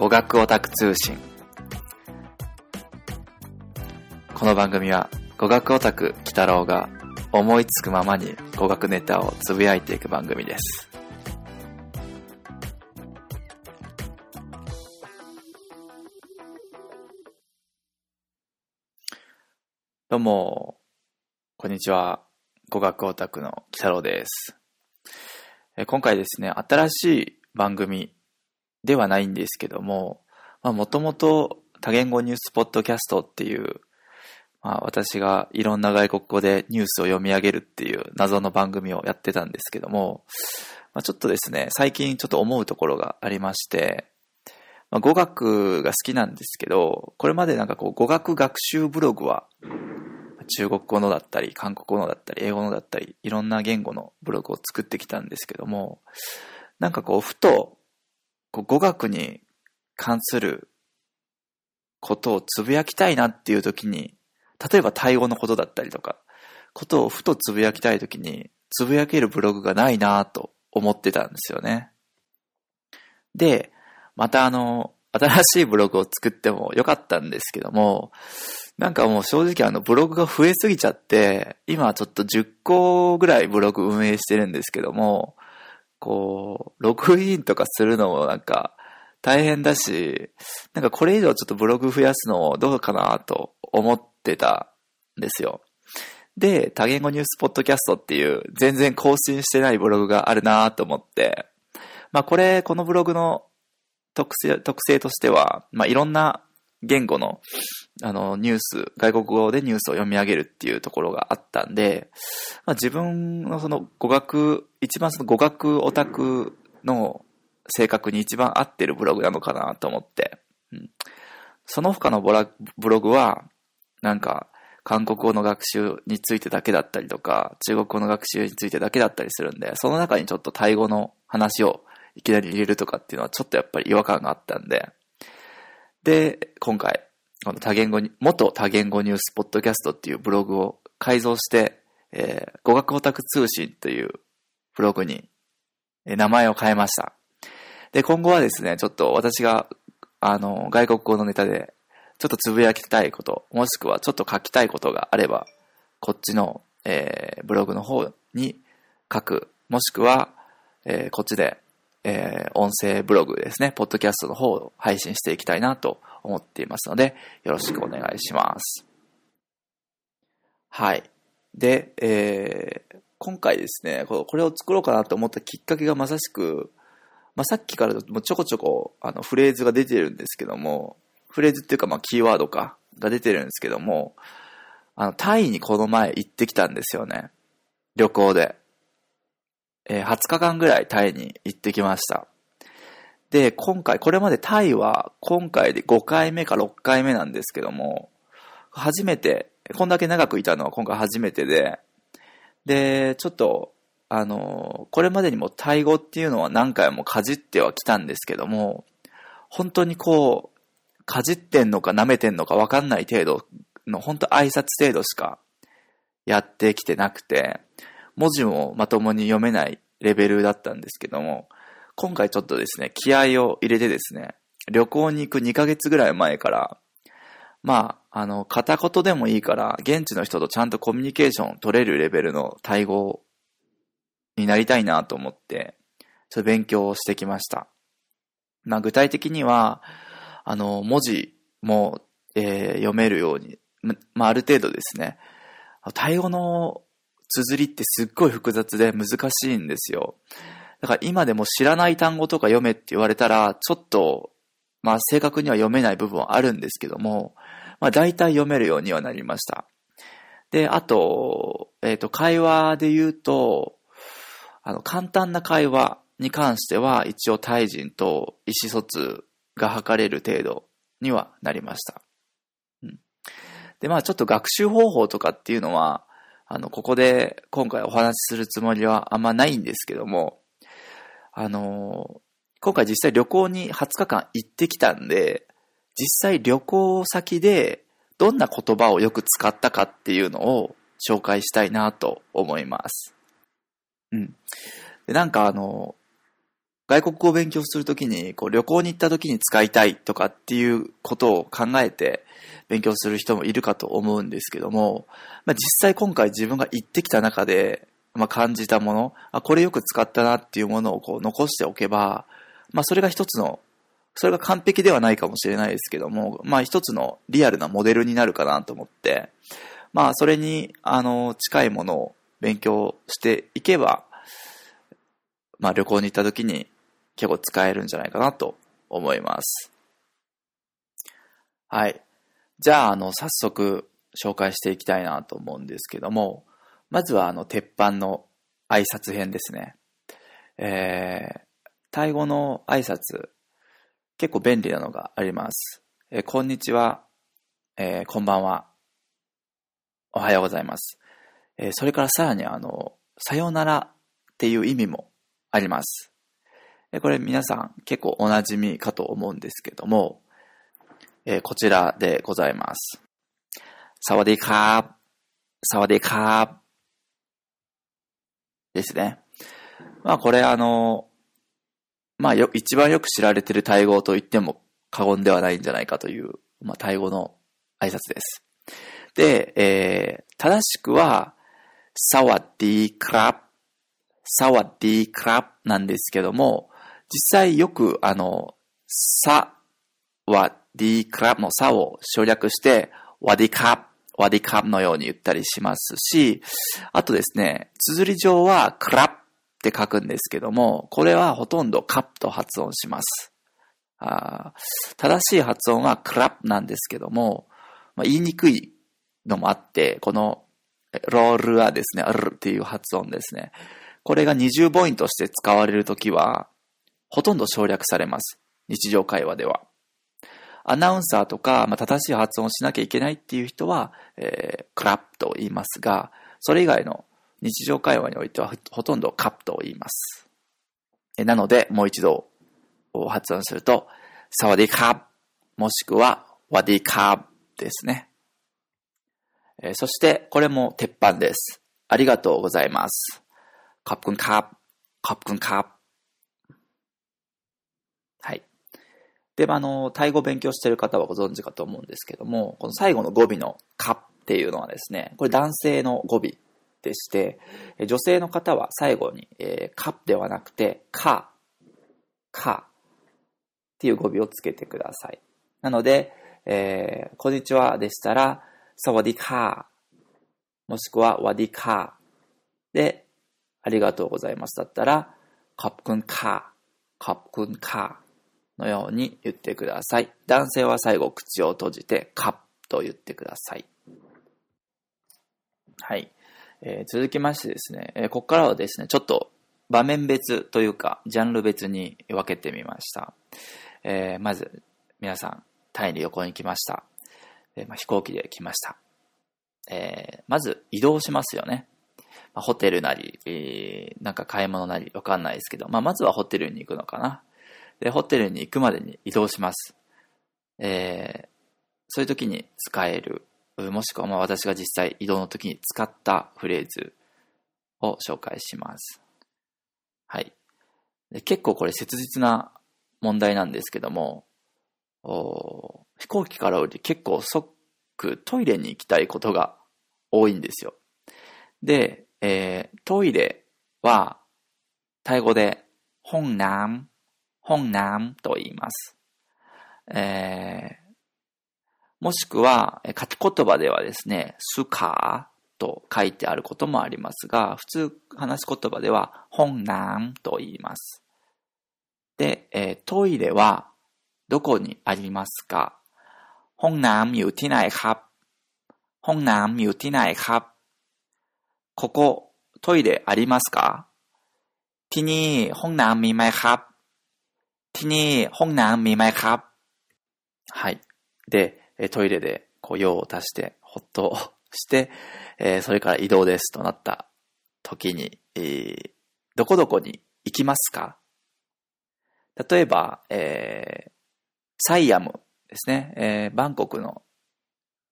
語学オタク通信この番組は語学オタク鬼太郎が思いつくままに語学ネタをつぶやいていく番組です。どうも、こんにちは。語学オタクの鬼太郎です。え今回ですね、新しい番組ではないんですけども、まあ、もともと多言語ニュースポッドキャストっていう、まあ、私がいろんな外国語でニュースを読み上げるっていう謎の番組をやってたんですけども、まあ、ちょっとですね、最近ちょっと思うところがありまして、まあ、語学が好きなんですけど、これまでなんかこう語学学習ブログは中国語のだったり、韓国語のだったり、英語のだったり、いろんな言語のブログを作ってきたんですけども、なんかこう、ふと、こう語学に関することをつぶやきたいなっていう時に、例えばタイ語のことだったりとか、ことをふとつぶやきたい時に、つぶやけるブログがないなと思ってたんですよね。で、またあの、新しいブログを作ってもよかったんですけども、なんかもう正直あのブログが増えすぎちゃって、今ちょっと10個ぐらいブログ運営してるんですけども、こう、ログインとかするのもなんか大変だし、なんかこれ以上ちょっとブログ増やすのをどうかなと思ってたんですよ。で、多言語ニュースポッドキャストっていう全然更新してないブログがあるなと思って、まあこれ、このブログの特性、特性としては、まあいろんな言語の、あの、ニュース、外国語でニュースを読み上げるっていうところがあったんで、まあ、自分のその語学、一番その語学オタクの性格に一番合ってるブログなのかなと思って、うん、その他のブログは、なんか、韓国語の学習についてだけだったりとか、中国語の学習についてだけだったりするんで、その中にちょっとタイ語の話をいきなり入れるとかっていうのはちょっとやっぱり違和感があったんで、で、今回、この多言語に、元多言語ニュースポッドキャストっていうブログを改造して、えー、語学オタク通信というブログに、えー、名前を変えました。で、今後はですね、ちょっと私が、あの、外国語のネタで、ちょっとつぶやきたいこと、もしくはちょっと書きたいことがあれば、こっちの、えー、ブログの方に書く、もしくは、えー、こっちでえー、音声ブログですね、ポッドキャストの方を配信していきたいなと思っていますので、よろしくお願いします。はい。で、えー、今回ですね、これを作ろうかなと思ったきっかけがまさしく、まあ、さっきからもちょこちょこあのフレーズが出てるんですけども、フレーズっていうかまあキーワードか、が出てるんですけども、あの、タイにこの前行ってきたんですよね。旅行で。えー、20日間ぐらいタイに行ってきました。で、今回、これまでタイは今回で5回目か6回目なんですけども、初めて、こんだけ長くいたのは今回初めてで、で、ちょっと、あの、これまでにもタイ語っていうのは何回もかじってはきたんですけども、本当にこう、かじってんのか舐めてんのかわかんない程度の、本当挨拶程度しかやってきてなくて、文字もまともに読めないレベルだったんですけども、今回ちょっとですね、気合を入れてですね、旅行に行く2ヶ月ぐらい前から、まあ、あの、片言でもいいから、現地の人とちゃんとコミュニケーション取れるレベルのタイ語になりたいなと思って、ちょっと勉強をしてきました。まあ、具体的には、あの、文字も、えー、読めるように、まあ、ある程度ですね、タイ語の綴りってすっごい複雑で難しいんですよ。だから今でも知らない単語とか読めって言われたら、ちょっと、まあ正確には読めない部分はあるんですけども、まあ大体読めるようにはなりました。で、あと、えっ、ー、と、会話で言うと、あの、簡単な会話に関しては、一応タイ人と意思疎通が図れる程度にはなりました。うん。で、まあちょっと学習方法とかっていうのは、あの、ここで今回お話しするつもりはあんまないんですけども、あの、今回実際旅行に20日間行ってきたんで、実際旅行先でどんな言葉をよく使ったかっていうのを紹介したいなと思います。うん。で、なんかあの、外国語を勉強するときに、こう旅行に行ったときに使いたいとかっていうことを考えて勉強する人もいるかと思うんですけども、まあ、実際今回自分が行ってきた中で、まあ、感じたもの、あ、これよく使ったなっていうものをこう残しておけば、まあ、それが一つの、それが完璧ではないかもしれないですけども、まあ、一つのリアルなモデルになるかなと思って、まあ、それに、あの、近いものを勉強していけば、まあ、旅行に行った時に結構使えるんじゃないかなと思います。はい。じゃあ、あの、早速紹介していきたいなと思うんですけども、まずは、あの、鉄板の挨拶編ですね。えー、タイ語の挨拶、結構便利なのがあります。えー、こんにちは、えー、こんばんは、おはようございます。えー、それからさらに、あの、さようならっていう意味もあります。これ皆さん結構おなじみかと思うんですけども、えー、こちらでございます。サワディカーサワディカーですね。まあこれあの、まあよ、一番よく知られてるタイ語と言っても過言ではないんじゃないかという、まあタイ語の挨拶です。で、えー、正しくは、サワディークラブ、サワディークラブなんですけども、実際よく、あの、さは D クラブのさを省略して、ワディカ、ワディカのように言ったりしますし、あとですね、綴り上はクラブって書くんですけども、これはほとんどカップと発音します。あ正しい発音はクラブなんですけども、まあ、言いにくいのもあって、このロールはですね、ルっていう発音ですね。これが二重母音として使われるときは、ほとんど省略されます。日常会話では。アナウンサーとか、まあ、正しい発音をしなきゃいけないっていう人は、えー、クラップと言いますが、それ以外の日常会話においてはほとんどカップと言います。えなので、もう一度発音すると、サワディカブ、もしくはワディカブですね。えー、そして、これも鉄板です。ありがとうございます。カップンカブ、カップンカブ。で、あの、タイ語勉強している方はご存知かと思うんですけども、この最後の語尾のカっていうのはですね、これ男性の語尾でして、女性の方は最後に、えー、カではなくて、カ、カっていう語尾をつけてください。なので、えー、こんにちはでしたら、サワディカー、もしくはワディカーで、ありがとうございますだったら、カップクンカー、カプクンカーのように言ってください。男性は最後口を閉じてカッと言ってください。はい。えー、続きましてですね、えー、ここからはですね、ちょっと場面別というか、ジャンル別に分けてみました。えー、まず、皆さん、タイに旅行に来ました。えまあ、飛行機で来ました。えまず、移動しますよね。まあ、ホテルなり、えなんか買い物なり、わかんないですけど、まあ、まずはホテルに行くのかな。で、ホテルに行くまでに移動します。えー、そういう時に使える、もしくはまあ私が実際移動の時に使ったフレーズを紹介します。はい。で結構これ切実な問題なんですけども、飛行機から降りて結構即トイレに行きたいことが多いんですよ。で、えー、トイレはタイ語で本南本南と言います。えー、もしくは、書き言葉ではですね、スカーと書いてあることもありますが、普通話す言葉では、本南と言います。で、えー、トイレはどこにありますかห้องน้ำอยู่ที่ไหนครับห้องน้ำอยู่ที่ไหนครับここ、トイレありますかที่นี่ห้องน้ำมีไหมครับ ที่นี่ห้องน้ำมีไหมครับはい。で、トイレでこう用を足して、ほっとして、えー、それから移動ですとなった時に、えー、どこどこに行きますか例えば、えー、サイアムですね、えー、バンコクの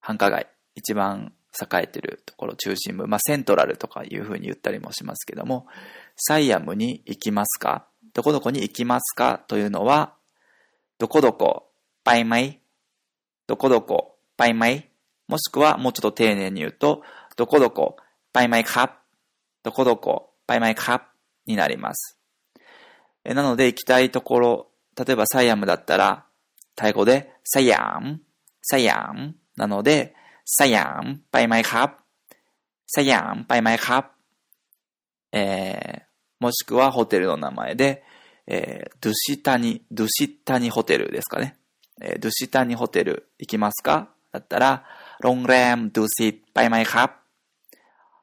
繁華街、一番栄えてるところ中心部、まあ、セントラルとかいうふうに言ったりもしますけども、サイアムに行きますか どこどこに行きますか？というのは、どこどこ、ไปไหม、どこどこ、ไปไหม、もしくはもうちょっと丁寧に言うと、どこどこ、ไปไหมครับ、どこどこ、ไปไหมครับ になります。なので行きたいところ、例えばサイアムだったら、タイ語でサイアム、サイアムなので、サイアム、ไปไหมครับ、サイアム、ไปไหมครับ、えー、もしくはホテルの名前で、えー、ドゥシタニ、ドゥシタニホテルですかね。えー、ドゥシタニホテル行きますか？だったら、โรงแรมดุสิตไปไหมครับ。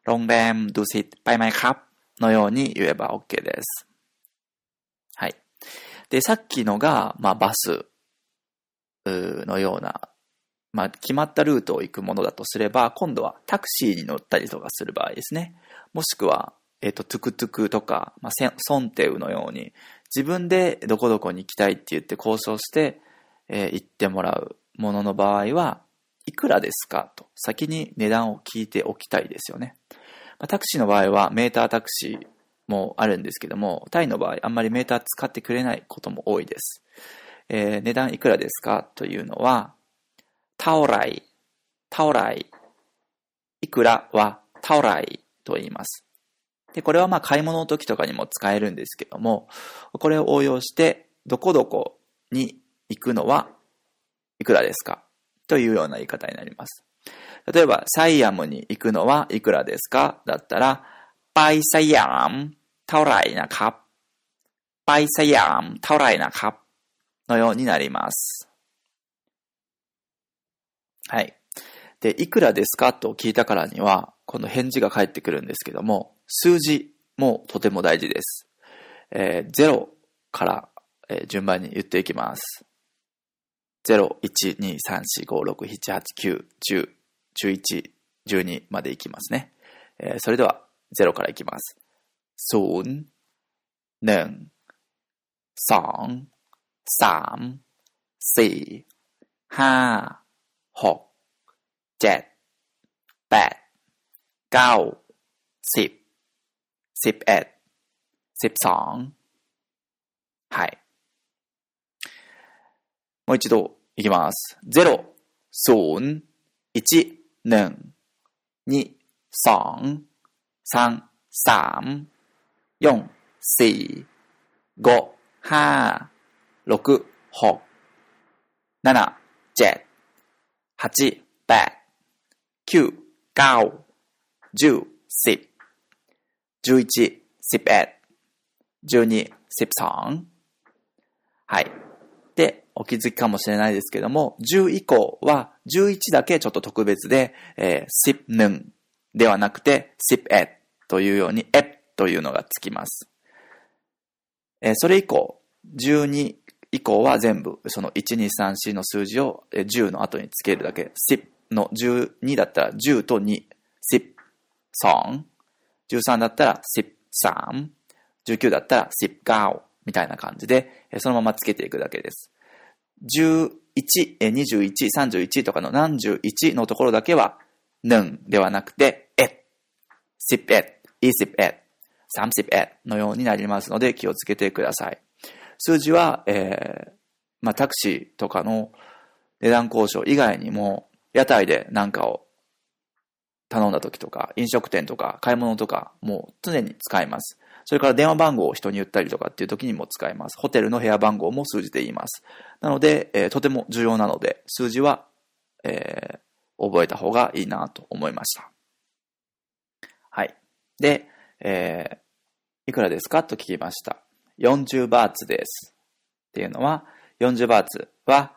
โรงแรมดุสิตไปไหมครับ のように言えば OK です。はい。で、さっきのが、まあ、バスのような、まあ、決まったルートを行くものだとすれば、今度はタクシーに乗ったりとかする場合ですね。もしくは、えっ、ー、と、トゥクトゥクとか、まあ、ソンテウのように、自分でどこどこに行きたいって言って交渉して、えー、行ってもらうものの場合は、いくらですかと、先に値段を聞いておきたいですよね。まあ、タクシーの場合はメータータクシーもあるんですけども、タイの場合あんまりメーター使ってくれないことも多いです。えー、値段いくらですかというのは、タオライ、タオライ、いくらはタオライと言います。で、これはまあ買い物の時とかにも使えるんですけども、これを応用して、どこどこに行くのはいくらですか？というような言い方になります。例えば、サイアムに行くのはいくらですか？だったら、ไปสยาม、เท่าไหร่นะครับ。ไปสยาม、เท่าไหร่นะครับ のようになります。はい。で、いくらですか？と聞いたからには、この返事が返ってくるんですけども、数字もとても大事です。えー、0から、えー、順番に言っていきます。0、1、2、3、4、5、6、7、8、9、10、11、12までいきますね。えー、それでは、0からいきます。0、1、2、3、4、5、6、7、8、9、10、 สิบเอ็ดสิบสองはい。もう一度いきます。0、0、1、1、2、2、3、3、4、4、5、5、6、6、7、7、8、8、9、9、10、10、 11、11、12、12。はい。で、お気づきかもしれないですけども、10以降は11だけちょっと特別で、えー、10ではなくて、11というように、えというのがつきます。えー、それ以降、12以降は全部、その1、2、3、4の数字を10の後につけるだけ。10の12だったら10と2、10、3、13だったら13、19だったら19みたいな感じで、そのままつけていくだけです。11、21、31とかの何十1のところだけは、ぬではなくて、え、11、21、31のようになりますので気をつけてください。数字は、えー、まあ、タクシーとかの値段交渉以外にも、屋台で何かを頼んだ時とか、飲食店とか、買い物とか、もう常に使います。それから電話番号を人に言ったりとかっていう時にも使います。ホテルの部屋番号も数字で言います。なので、えー、とても重要なので、数字は、えー、覚えた方がいいなと思いました。はい。で、えー、いくらですかと聞きました。40バーツです。っていうのは、40バーツは、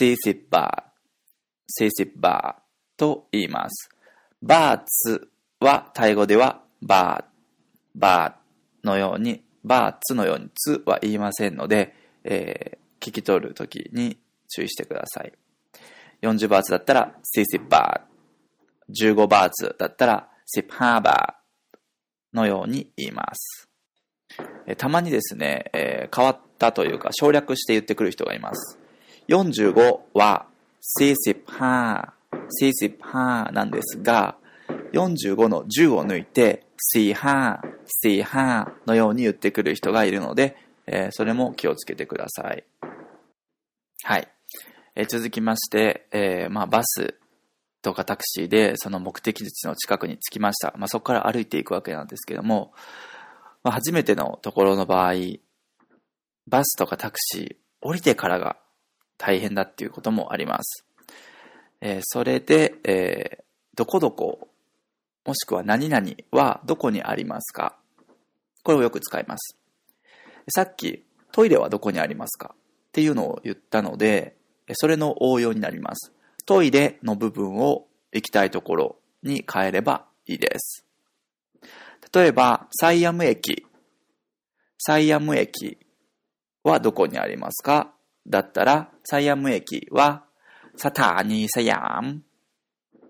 40バー、40バーと言います。バーツは、タイ語では、バー、バーのように、バーツのように、ツは言いませんので、えー、聞き取るときに注意してください。40バーツだったら、40バー。15バーツだったら、15バーのように言います。えたまにですね、えー、変わったというか省略して言ってくる人がいます。45は45、45なんですが、45の10を抜いて、45、45のように言ってくる人がいるので、えー、それも気をつけてください。はい。えー、続きまして、えー、まあ、バスとかタクシーでその目的地の近くに着きました。まあ、そこから歩いていくわけなんですけども、まあ、初めてのところの場合、バスとかタクシー、降りてからが大変だっていうこともあります。えー、それで、えー、どこどこ、もしくは何々はどこにありますか？これをよく使います。さっき、トイレはどこにありますか？っていうのを言ったので、それの応用になります。トイレの部分を行きたいところに変えればいいです。例えば、サイアム駅。サイアム駅はどこにありますか？だったら、サイアム駅は、サターニーサヤム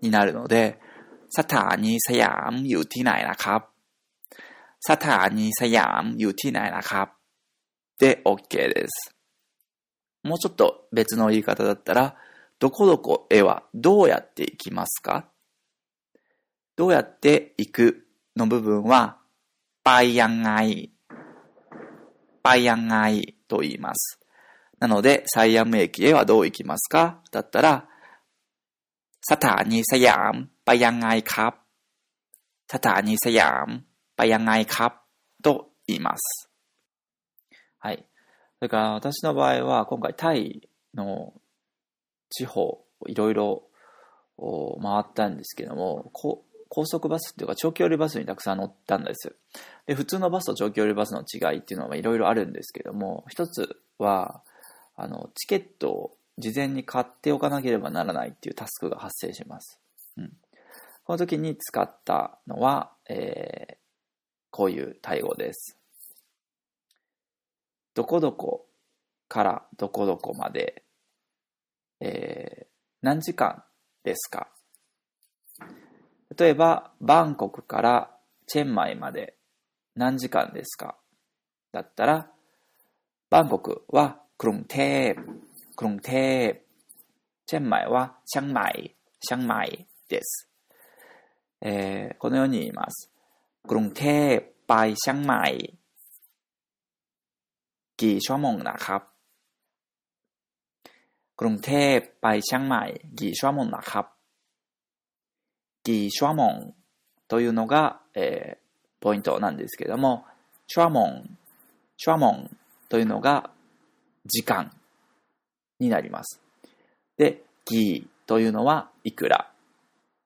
になるので、サターニーサヤムอยู่ที่ไหนนะครับสถานีสยามอยู่ที่ไหนนะครับで OK です。もうちょっと別の言い方だったら、どこどこへはどうやって行きますかどうやって行くの部分は、ไปยังไงไปยังไงと言います。 なので、サイアム駅へはどう行きますか？だったら、サタニサヤン、バヤンガイカサタニサヤン、バヤンガイカと言います。はい。それから私の場合は、今回タイの地方、いろいろ回ったんですけども、高速バスっていうか長距離バスにたくさん乗ったんですで普通のバスと長距離バスの違いっていうのはいろいろあるんですけども一つはあの、チケットを事前に買っておかなければならないっていうタスクが発生します。うん。この時に使ったのは、えー、こういう対応です。どこどこからどこどこまで、えー、何時間ですか例えば、バンコクからチェンマイまで何時間ですかだったら、バンコクはกรุงเทพ กรุงเทพเช่นหมายว่าเชียงใหม่เชียงใหม่です、えー、このように言いますกรุงเทพไปเชียงใหม่ กี่ชั่วโมงนะครับ กรุงเทพไปเชียงใหม่ กี่ชั่วโมงนะครับ กี่ชั่วโมงというのが、えー、ポイントなんですけども、シュワモン、シュワモンというのが時間になります。で、ギーというのはいくら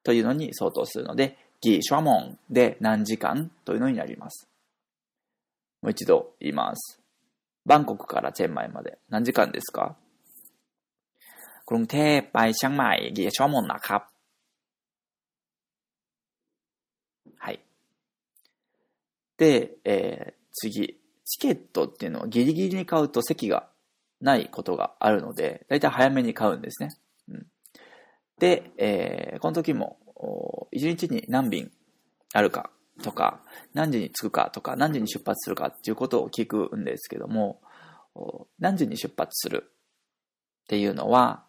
というのに相当するので、ギシュワモンで何時間というのになります。もう一度言います。バンコクからチェンマイまで何時間ですかกรุงเทพไปเชียงใหม่กี่ชั่วโมงนะครับはい。で、えー、次。チケットっていうのはギリギリに買うと席が ないことがあるので、だいたい早めに買うんですね。うん、で、えー、この時も一日に何便あるかとか、何時に着くかとか、何時に出発するかっていうことを聞くんですけども、何時に出発するっていうのは、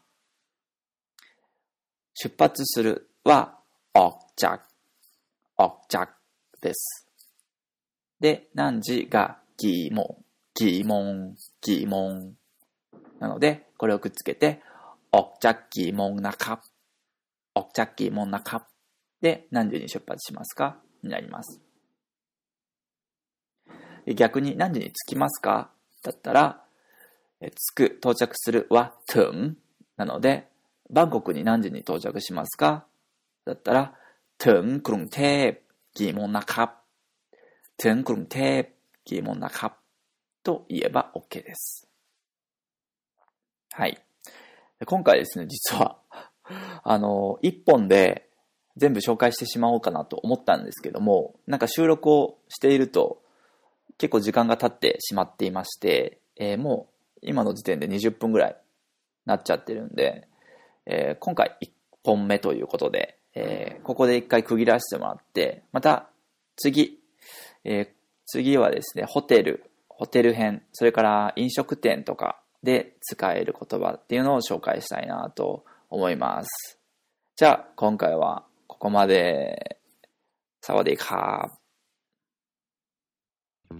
出発するは、おっちゃおっちゃです。で、何時が疑問、疑問、疑問。なので、これをくっつけて、おっちゃっきもんなか。おっちゃっきもんなか。で、何時に出発しますか？になります。逆に、何時に着きますか？だったら、着く、到着するは、とん。なので、バンコクに何時に到着しますか？だったら、とん、くるんてー、ぎもんなか。ゥん、くるんてー、ぎもんなか。と言えば OK です。はい。今回ですね、実は あの、一本で全部紹介してしまおうかなと思ったんですけども、なんか収録をしていると結構時間が経ってしまっていまして、えー、もう今の時点で20分ぐらいなっちゃってるんで、えー、今回1本目ということで、えー、ここで一回区切らせてもらって、また次、え次はですね、ホテル、ホテル編、それから飲食店とかで使える言葉っていうのを紹介したいなと思います。じゃあ、今回はここまで。サワディーカー。